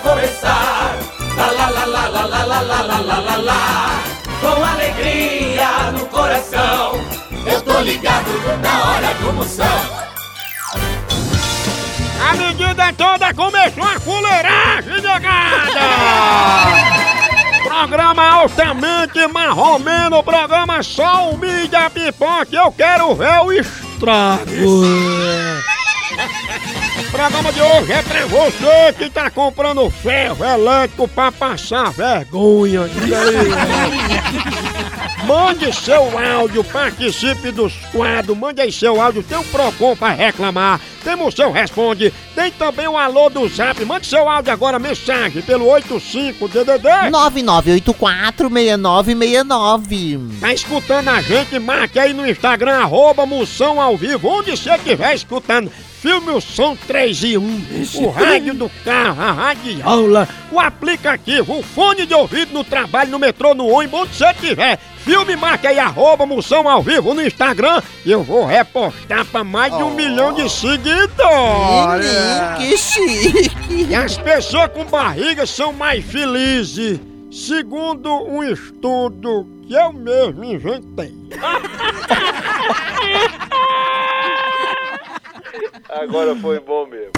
vai começar. Lá, lá, lá, lá, lá, lá, lá, lá, lá, lá, lá, lá. Com alegria no coração. Eu tô ligado na hora do Moção. A medida toda começou a fuleiragem, negada! programa altamente marromeno, programa só o mídia pipoca, eu quero ver o estrago! O programa de hoje é pra você que tá comprando ferro elétrico pra passar vergonha. Mande seu áudio, participe dos quadros, mande aí seu áudio, tem um Procon pra reclamar, tem o seu responde, tem também o alô do zap, mande seu áudio agora, mensagem pelo 85DDD 99846969. Tá escutando a gente? Marque aí no Instagram, arroba Moção ao vivo, onde você estiver escutando. Filme o som 3 e 1, o rádio do carro, a radiola, o aplicativo, o fone de ouvido no trabalho, no metrô, no ônibus, onde você estiver. Filme, marca aí, arroba Moção ao vivo no Instagram eu vou repostar pra mais de um milhão de seguidores. Que chique. E as pessoas com barriga são mais felizes, segundo um estudo que eu mesmo inventei. Agora foi bom mesmo.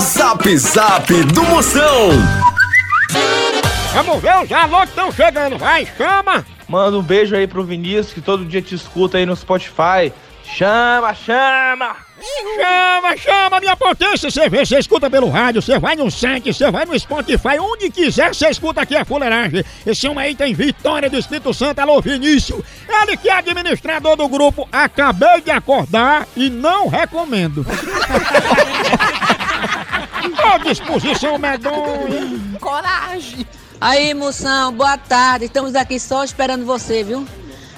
Zap Zap do Moção. Vamos ver os alô que estão chegando, vai, chama! Manda um beijo aí pro Vinícius que todo dia te escuta aí no Spotify. Chama, chama! Chama, chama, minha potência! Você vê, você escuta pelo rádio, você vai no site, você vai no Spotify, onde quiser, você escuta aqui a fuleiragem. Esse homem aí tem Vitória do Espírito Santo, alô Vinícius. Ele que é administrador do grupo, acabei de acordar e não recomendo. Ô disposição medonha! Coragem. Aí, moção, boa tarde. Estamos aqui só esperando você, viu?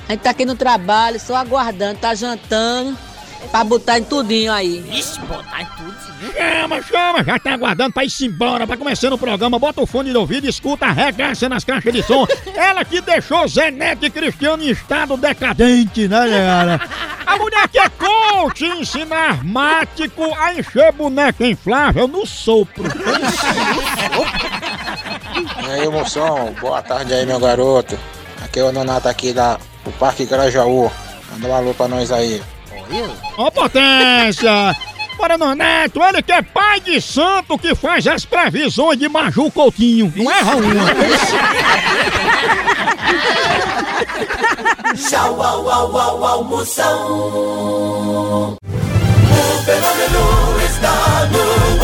A gente tá aqui no trabalho, só aguardando, tá jantando, pra botar em tudinho aí. Ixi, botar em tudo, sim. Chama, chama, já tá aguardando pra ir embora, pra começando o programa. Bota o fone de ouvido, escuta, arregaça nas caixas de som. Ela que deixou Zé Neto e Cristiano em estado decadente, né, galera? A mulher que é coach ensina armático a encher boneca inflável no sopro. E aí, moção, boa tarde aí, meu garoto. Aqui é o Nonato aqui da, do Parque Grajaú. Manda um alô pra nós aí. Ó potência! Bora, Nonato, ele que é pai de santo que faz as previsões de Maju Coutinho. Não erra uma. Tchau, au, au, au, au, Moção. O fenômeno está no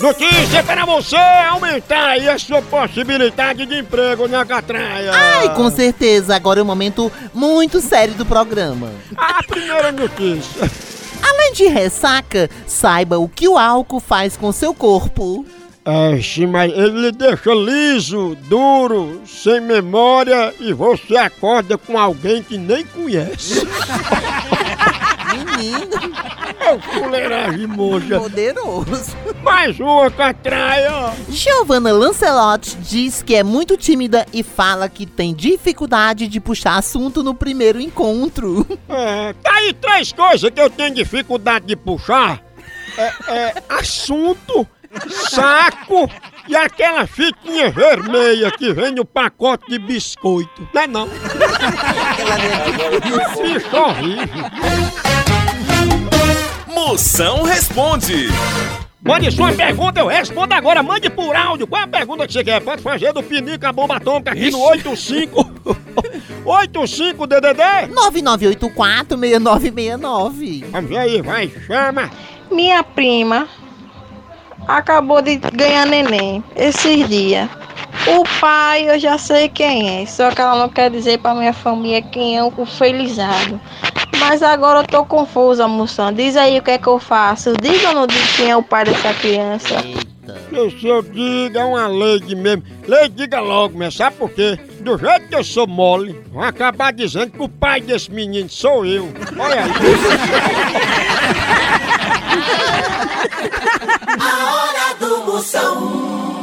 Notícia para você aumentar aí a sua possibilidade de emprego na catraia. Ai, com certeza, agora é um momento muito sério do programa. A primeira notícia. Além de ressaca, saiba o que o álcool faz com seu corpo. É, sim, mas ele lhe deixa liso, duro, sem memória e você acorda com alguém que nem conhece. Menino, É o fuleiragem monja. poderoso. Mais uma catraia. Giovanna Lancelotti diz que é muito tímida e fala que tem dificuldade de puxar assunto no primeiro encontro. É, tá aí três coisas que eu tenho dificuldade de puxar. É, é assunto, saco e aquela fitinha vermelha que vem no pacote de biscoito. Não é não? Bicho horrível. Moção responde. Mande sua pergunta, eu respondo agora. Mande por áudio. Qual é a pergunta que você quer? Pode fazer do Pinica Bomba Atômica aqui no 85... 85 DDD. 9984-6969. Vamos ver aí, vai, chama. Minha prima acabou de ganhar neném esses dias. O pai eu já sei quem é, só que ela não quer dizer pra minha família quem é o felizado. Mas agora eu tô confusa, moção. Diz aí o que é que eu faço. Diga ou não diga quem é o pai dessa criança? Que se eu diga é uma lei mesmo. Lei diga logo, mas sabe por quê? Do jeito que eu sou mole, vão acabar dizendo que o pai desse menino sou eu. Olha aí. A hora do Moção.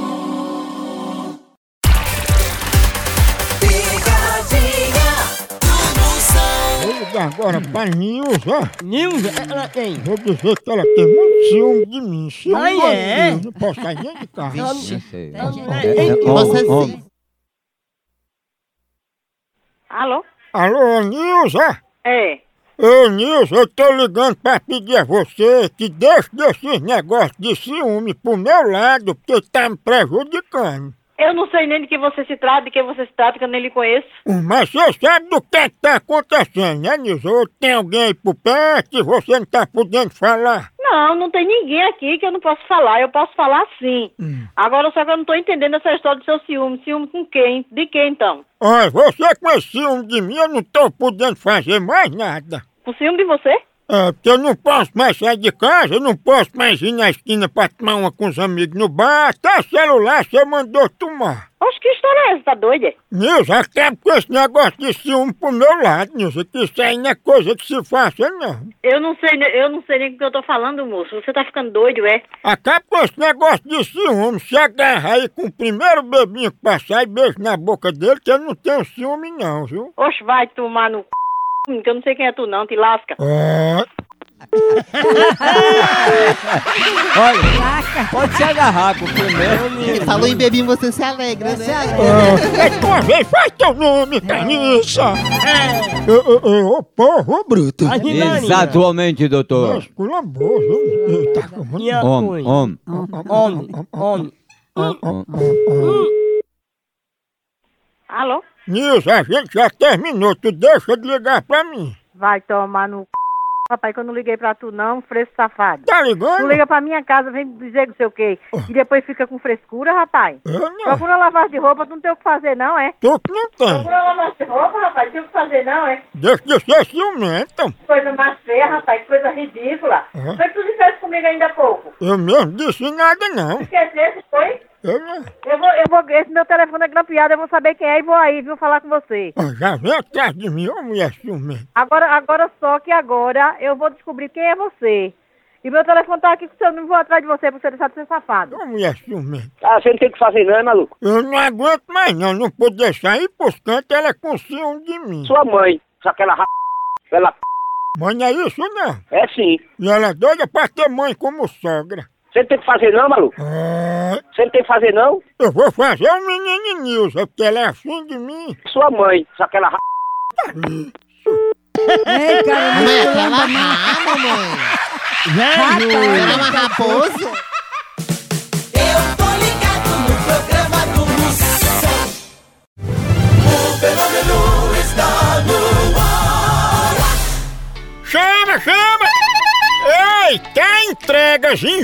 Agora pra Nilza. Nilza, ela tem. Vou dizer que ela tem muito ciúme de mim. Ciúme Ah, é? Não posso sair nem de carro. E você sim. Alô? Alô, Nilza? É. Ô, Nilza, eu tô ligando pra pedir a você que deixe desses negócios de ciúme pro meu lado, porque tá me prejudicando. Eu não sei nem de que você se trata, de que você se trata, que eu nem lhe conheço. Mas você sabe do que é que tá acontecendo, né, Nilza? Ou tem alguém aí por perto e você não tá podendo falar? Não, não tem ninguém aqui que eu não posso falar. Eu posso falar sim. Agora só que eu não tô entendendo essa história do seu ciúme. Ciúme com quem? De quem então? Olha, você com esse ciúme de mim, eu não tô podendo fazer mais nada. Com ciúme de você? É, porque eu não posso mais sair de casa, eu não posso mais ir na esquina pra tomar uma com os amigos no bar, até celular você mandou tomar. Oxe, que história é essa? Tá doida? Nilza, acaba com esse negócio de ciúme pro meu lado, Nilza, que isso aí não é coisa que se faça, não. Eu não sei, eu não sei nem o que eu tô falando, moço. Você tá ficando doido, é? Acaba com esse negócio de ciúme, se agarra aí com o primeiro bebinho que passar e beijo na boca dele, que eu não tenho ciúme não, viu? Oxe, vai tomar no c... que eu não sei quem é tu não, te lasca. É, Olha, pode se agarrar com o primeiro. Ele falou em bebinho, você se alegra, né? é, é tua vez, faz teu nome, carniça! Ô, ô, ô, ô, porra, bruto! Exatamente, doutor. Viu? Eita, como- Homem, homem. Homem, homem. Alô? Nilza, a gente já terminou, tu deixa de ligar pra mim. Vai tomar no c... Rapaz, que eu não liguei pra tu não, fresco safado. Tá Tu ligando? liga pra minha casa, vem dizer não sei o quê. E depois fica com frescura, rapaz. Eu não. Procura lavar de roupa, tu não tem o que fazer não, é? Tu que não tem. Procura lavar de roupa, rapaz, tem o que fazer não, é? Deixa de ser ciumento. Coisa mais feia, rapaz, coisa ridícula. Uhum. Foi que tu disseste comigo ainda há pouco. Eu mesmo disse nada, não. Esquecesse, foi? Eu não. Eu vou, eu vou, esse meu telefone é grampeado, eu vou saber quem é e vou aí, viu, falar com você. Já vem atrás de mim, ô mulher ciumenta. Agora, agora só que agora eu vou descobrir quem é você. E meu telefone tá aqui com o seu número, vou atrás de você pra você deixar de ser safado. Ô mulher ciumenta. Ah, você não tem o que fazer não, é maluco? Eu não aguento mais, não. Não pude deixar ir pros cantos, ela é com ciúme de mim. Sua mãe, só aquela ra... Ela Mas não é isso, não. é sim. E ela é doida pra ter mãe como sogra. Você não tem o que fazer não, maluco? Ah, Você não tem o que fazer não? eu vou fazer o menino Nilza, porque ela é afim de mim. Sua mãe, só aquela ra... Ei, cara, Mãe, aquela raba, mãe. Era uma raposa. Eu tô ligado no programa do Moção. O fenômeno está no ar. Chama, chama! Ei, quer entregas em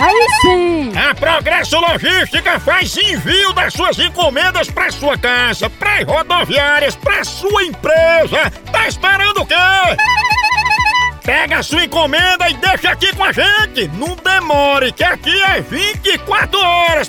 Aí sim! A Progresso Logística faz envio das suas encomendas para sua casa, para rodoviárias, para sua empresa. Tá esperando o quê? Pega a sua encomenda e deixa aqui com a gente. Não demore, que aqui é 24 horas.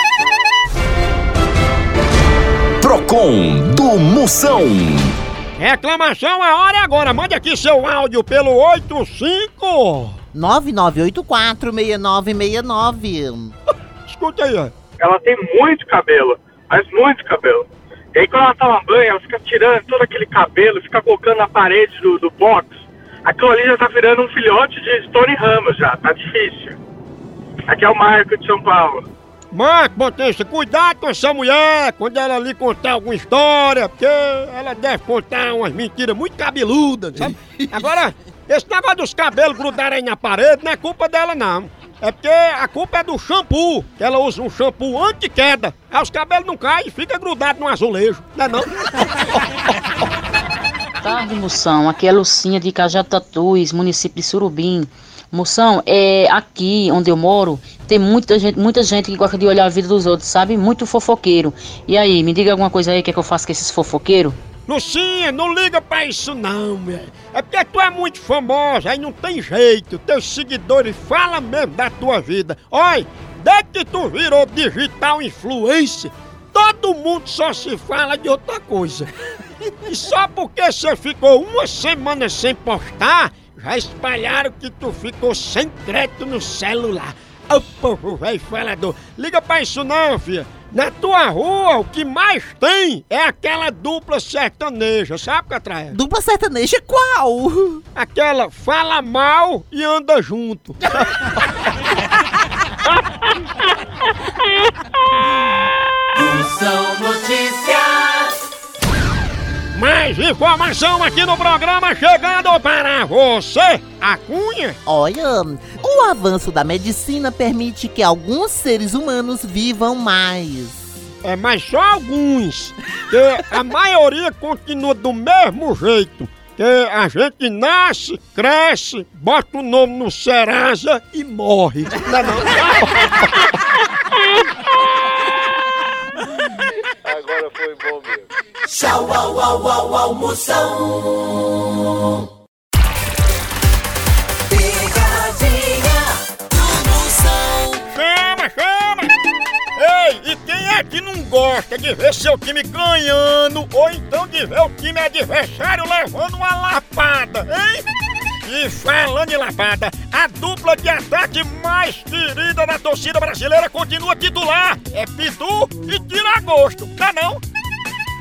Procon do Moção. Reclamação é hora agora. Mande aqui seu áudio pelo 85. 99846969. Escuta aí. ó. ela tem muito cabelo, mas muito cabelo. E aí quando ela toma banho, ela fica tirando todo aquele cabelo, fica colocando na parede do, do box. Aquilo ali já tá virando um filhote de Stone Ramos já, tá difícil. Aqui é o Marco de São Paulo. Marco, Potência, cuidado com essa mulher quando ela lhe contar alguma história, porque ela deve contar umas mentiras muito cabeludas, sabe? Agora, esse negócio dos cabelos grudarem aí na parede não é culpa dela, não. É porque a culpa é do shampoo, que ela usa um shampoo anti-queda. Aí os cabelos não caem e fica grudado no azulejo, não é não? Tarde, Moção. Aqui é Lucinha de Cajatatuís, município de Surubim. Moção, é aqui onde eu moro, tem muita gente, muita gente que gosta de olhar a vida dos outros, sabe? Muito fofoqueiro. E aí, me diga alguma coisa aí, que, é que eu faço com esses fofoqueiros? Lucinha, não liga pra isso não, mulher. É porque tu é muito famosa, aí não tem jeito. Teus seguidores falam mesmo da tua vida. Olha, desde que tu virou digital influencer, todo mundo só se fala de outra coisa. E só porque você ficou uma semana sem postar, já espalharam que tu ficou sem crédito no celular. Ô povo velho falador, liga pra isso não, filha. Na tua rua, o que mais tem é aquela dupla sertaneja, sabe, Catraia? Dupla sertaneja qual? Aquela fala mal e anda junto. Moção Notícias. Mais informação aqui no programa chegando para você, a Cunha. Olha, o avanço da medicina permite que alguns seres humanos vivam mais. É, mas só alguns. Que a maioria continua do mesmo jeito. Que a gente nasce, cresce, bota o nome no Serasa e morre. Não é não? Agora foi bom mesmo. Tchau, au, au, au, au, Moção. Pegadinha do Moção. Chama, chama! Ei, e quem é que não gosta de ver seu time ganhando ou então de ver o time adversário levando uma lapada, hein? E falando em lapada, a dupla de ataque mais querida da torcida brasileira continua titular. É Pitu e Tiragosto, tá não?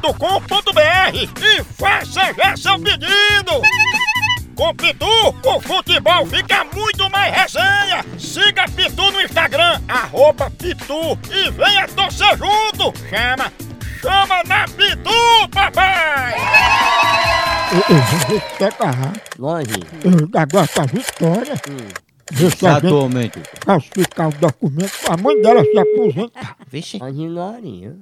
loja.pitu.com.br e faça já seu pedido. Com Pitu, o futebol fica muito mais resenha. Siga Pitu no Instagram, arroba Pitu e venha torcer junto. Chama, chama na Pitu, papai! Quer carrar? Longe. Agora com a Vitória. Deixa a gente Exatamente. falsificar o documento pra mãe dela se aposentar. Vixe. Imaginaria.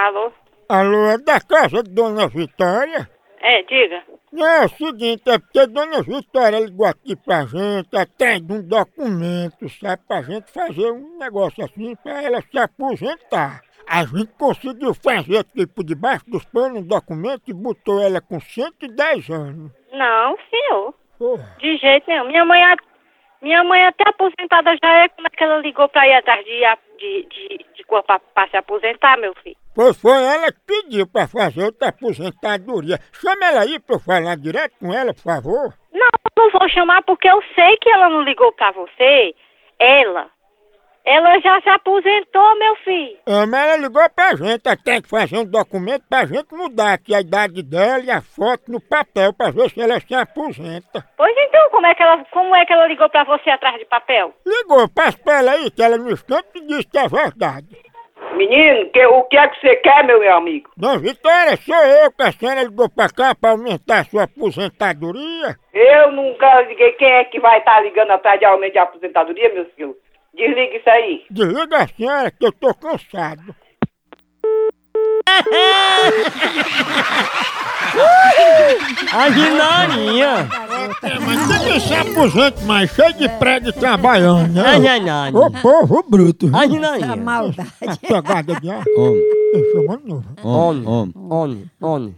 Alô? Alô, é da casa de Dona Vitória? É, diga. Não, é o seguinte, é porque Dona Vitória ligou aqui pra gente atrás de um documento, sabe? Pra gente fazer um negócio assim pra ela se aposentar. A gente conseguiu fazer aqui por debaixo dos panos um documento e botou ela com 110 anos. Não, senhor. Porra. De jeito nenhum. Minha mãe, minha mãe até aposentada já é. Como é que ela ligou pra ir atrás de, de, de, de corpo pra, pra se aposentar, meu filho? Pois foi ela que pediu pra fazer outra aposentadoria. Chama ela aí pra eu falar direto com ela, por favor. Não, não vou chamar porque eu sei que ela não ligou pra você. Ela. Ela já se aposentou, meu filho. É, mas ela ligou pra gente, ela tem que fazer um documento pra gente mudar aqui a idade dela e a foto no papel pra ver se ela se aposenta. Pois então, como é que ela, como é que ela ligou pra você atrás de papel? Ligou, passa pra ela aí que ela no instante disse que é verdade. Menino, que, o que é que você quer, meu amigo? Não, Vitória, sou eu que a senhora ligou pra cá pra aumentar a sua aposentadoria. Eu nunca liguei. Quem é que vai estar ligando atrás de aumento de aposentadoria, meu filho? Desliga isso aí. Desliga a senhora que eu tô cansado. A ginarinha. Mas tem que se aposente mais, cheio de prego trabalhando, né? A ginarinha. Ô povo bruto. A ginarinha. maldade. A pegada de ar. Homem, Eu chamando novo. homem, homem, homem, homem.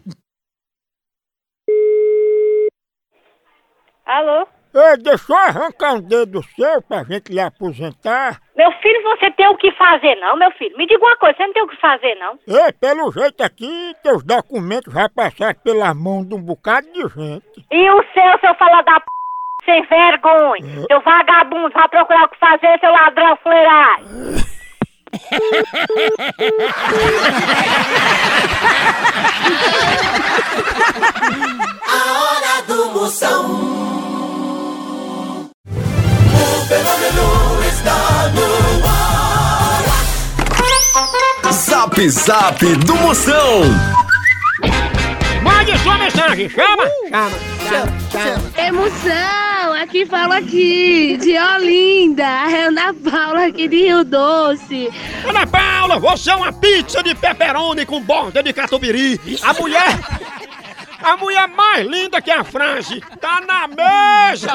Alô? Ei, deixou arrancar um dedo seu pra gente lhe aposentar? Meu filho, você tem o que fazer, não, meu filho? Me diga uma coisa, você não tem o que fazer, não? Ei, pelo jeito aqui, teus documentos já passaram pela mão de um bocado de gente. E o seu, seu fala da p... sem vergonha? Seu vagabundo, vai procurar o que fazer, seu ladrão fuleiragem. A hora do Moção. Fenômeno está no ar. Zap Zap do Moção. Mande sua mensagem, chama! Chama, chama, chama. Emoção, aqui fala aqui, de Olinda, a Ana Paula aqui de Rio Doce. Ana Paula, você é uma pizza de pepperoni com borda de catupiry. A mulher... A mulher mais linda que a frase tá na mesa!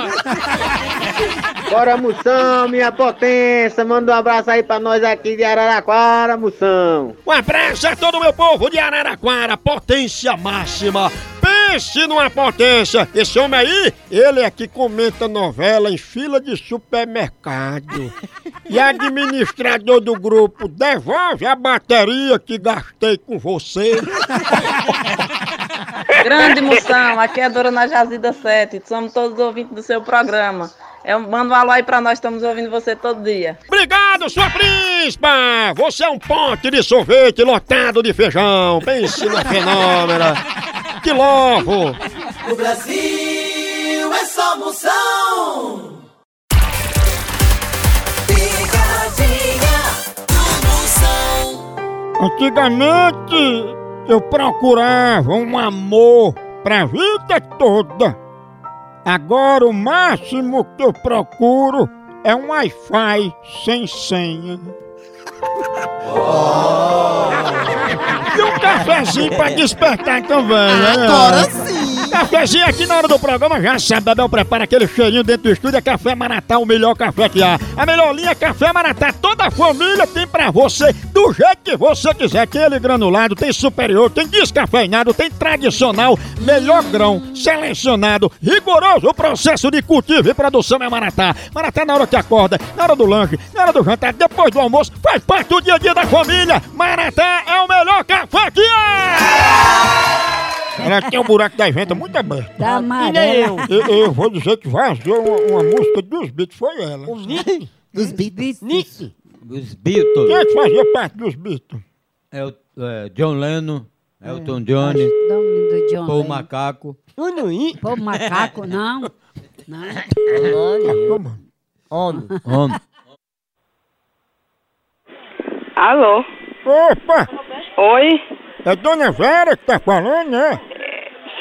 Bora, Moção, minha potência. Manda um abraço aí pra nós aqui de Araraquara, Moção. Um abraço a todo o meu povo de Araraquara, potência máxima. Pense numa potência. Esse homem aí, ele é que comenta novela em fila de supermercado. E administrador do grupo, devolve a bateria que gastei com você. Grande moção, aqui é a Dona Jazida 7, somos todos ouvintes do seu programa. Eu mando um alô aí pra nós, estamos ouvindo você todo dia. Obrigado, sua príncipa! Você é um pote de sorvete lotado de feijão. Pense na fenômena. Que louco! No Brasil é só Moção. Picadinha do Moção. Antigamente eu procurava um amor pra vida toda. Agora o máximo que eu procuro é um Wi-Fi sem senha. E um cafezinho pra despertar também, né? Agora sim. Cafezinho aqui na hora do programa, já sabe, Bebel prepara aquele cheirinho dentro do estúdio, é Café Maratá, o melhor café que há. A melhor linha é Café Maratá, toda a família tem pra você, do jeito que você quiser. Tem ele granulado, tem superior, tem descafeinado, tem tradicional, melhor grão, selecionado, rigoroso o processo de cultivo e produção é Maratá. Maratá na hora que acorda, na hora do lanche, na hora do jantar, depois do almoço, faz parte do dia a dia da família. Maratá é o melhor café que! Ela tem um buraco da venta muito aberto. Da E amarela. nem eu. eu. eu vou dizer que vazou uma, uma música dos Beatles, foi ela. Dos Beatles. Os Beatles. Quem é que fazia parte dos Beatles? É o é, John Lennon, Elton John, Nome do John Paul Lennon. Macaco. Pô, macaco, não. Não. Homem. Homem. Alô? Opa! Oi? É Dona Vera que tá falando, né?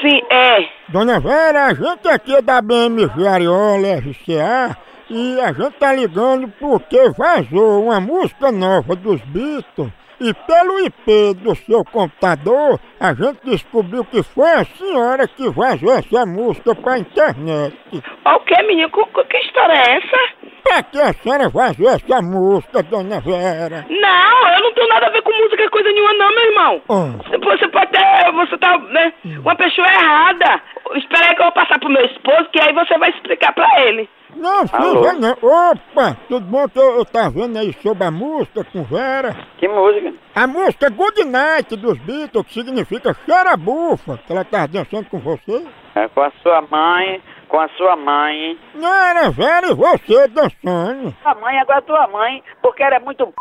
Sim, é. Dona Vera, a gente aqui é da BMG Ariola RCA e a gente tá ligando porque vazou uma música nova dos Beatles E pelo IP do seu computador, a gente descobriu que foi a senhora que vazou essa música pra internet. O que, menino? Que, que história é essa? Pra que a senhora vazou essa música, dona Vera? Não, eu não tenho nada a ver com música, coisa nenhuma não, meu irmão. Você pode ter, você tá, né, uma pessoa errada. Espera aí que eu vou passar pro meu esposo, que aí você vai explicar pra ele. Não, Alô? não. Opa, tudo bom eu, eu tá vendo aí sobre a música com Vera? Que música? A música Good Night dos Beatles, que significa cheira bufa, que ela tá dançando com você. É com a sua mãe, com a sua mãe. Não, era Vera e você dançando. A mãe, agora tua mãe, porque ela é muito p...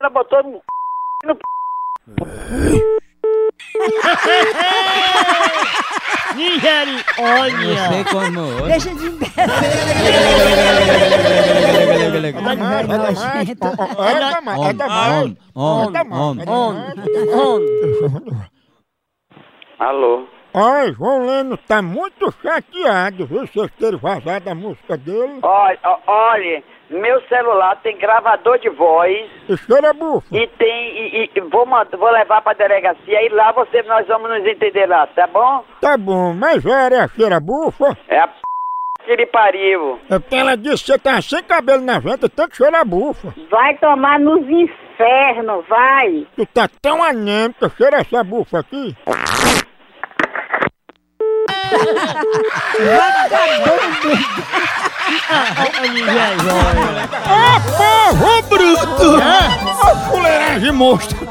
ela botou no no Nigeri, olha. Eu sei como. Deixa de. Alô? Olha, João Leno tá muito chateado, viu? Vocês terem vazado a música dele. Olha, olha, meu celular tem gravador de voz E cheira bufa. e tem. E, e- vou, mand- vou levar pra delegacia e lá você, nós vamos nos entender lá, tá bom? Tá bom, mas Vera é a cheira bufa? É a p que lhe pariu. É porque ela disse que você tá sem cabelo na venta, tanto cheira bufa. Vai tomar nos infernos, vai. Tu tá tão anêmica, cheira essa bufa aqui. Ô povo bruto! Ô fuleiragem monstro!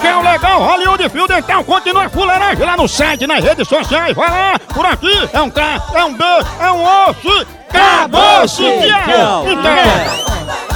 Quer o legal Hollywood Field? Então continua a fuleiragem lá no site, nas redes sociais. Vai lá, por aqui é um K, é um B, é um osso. Acabou-se! Tchau! Então,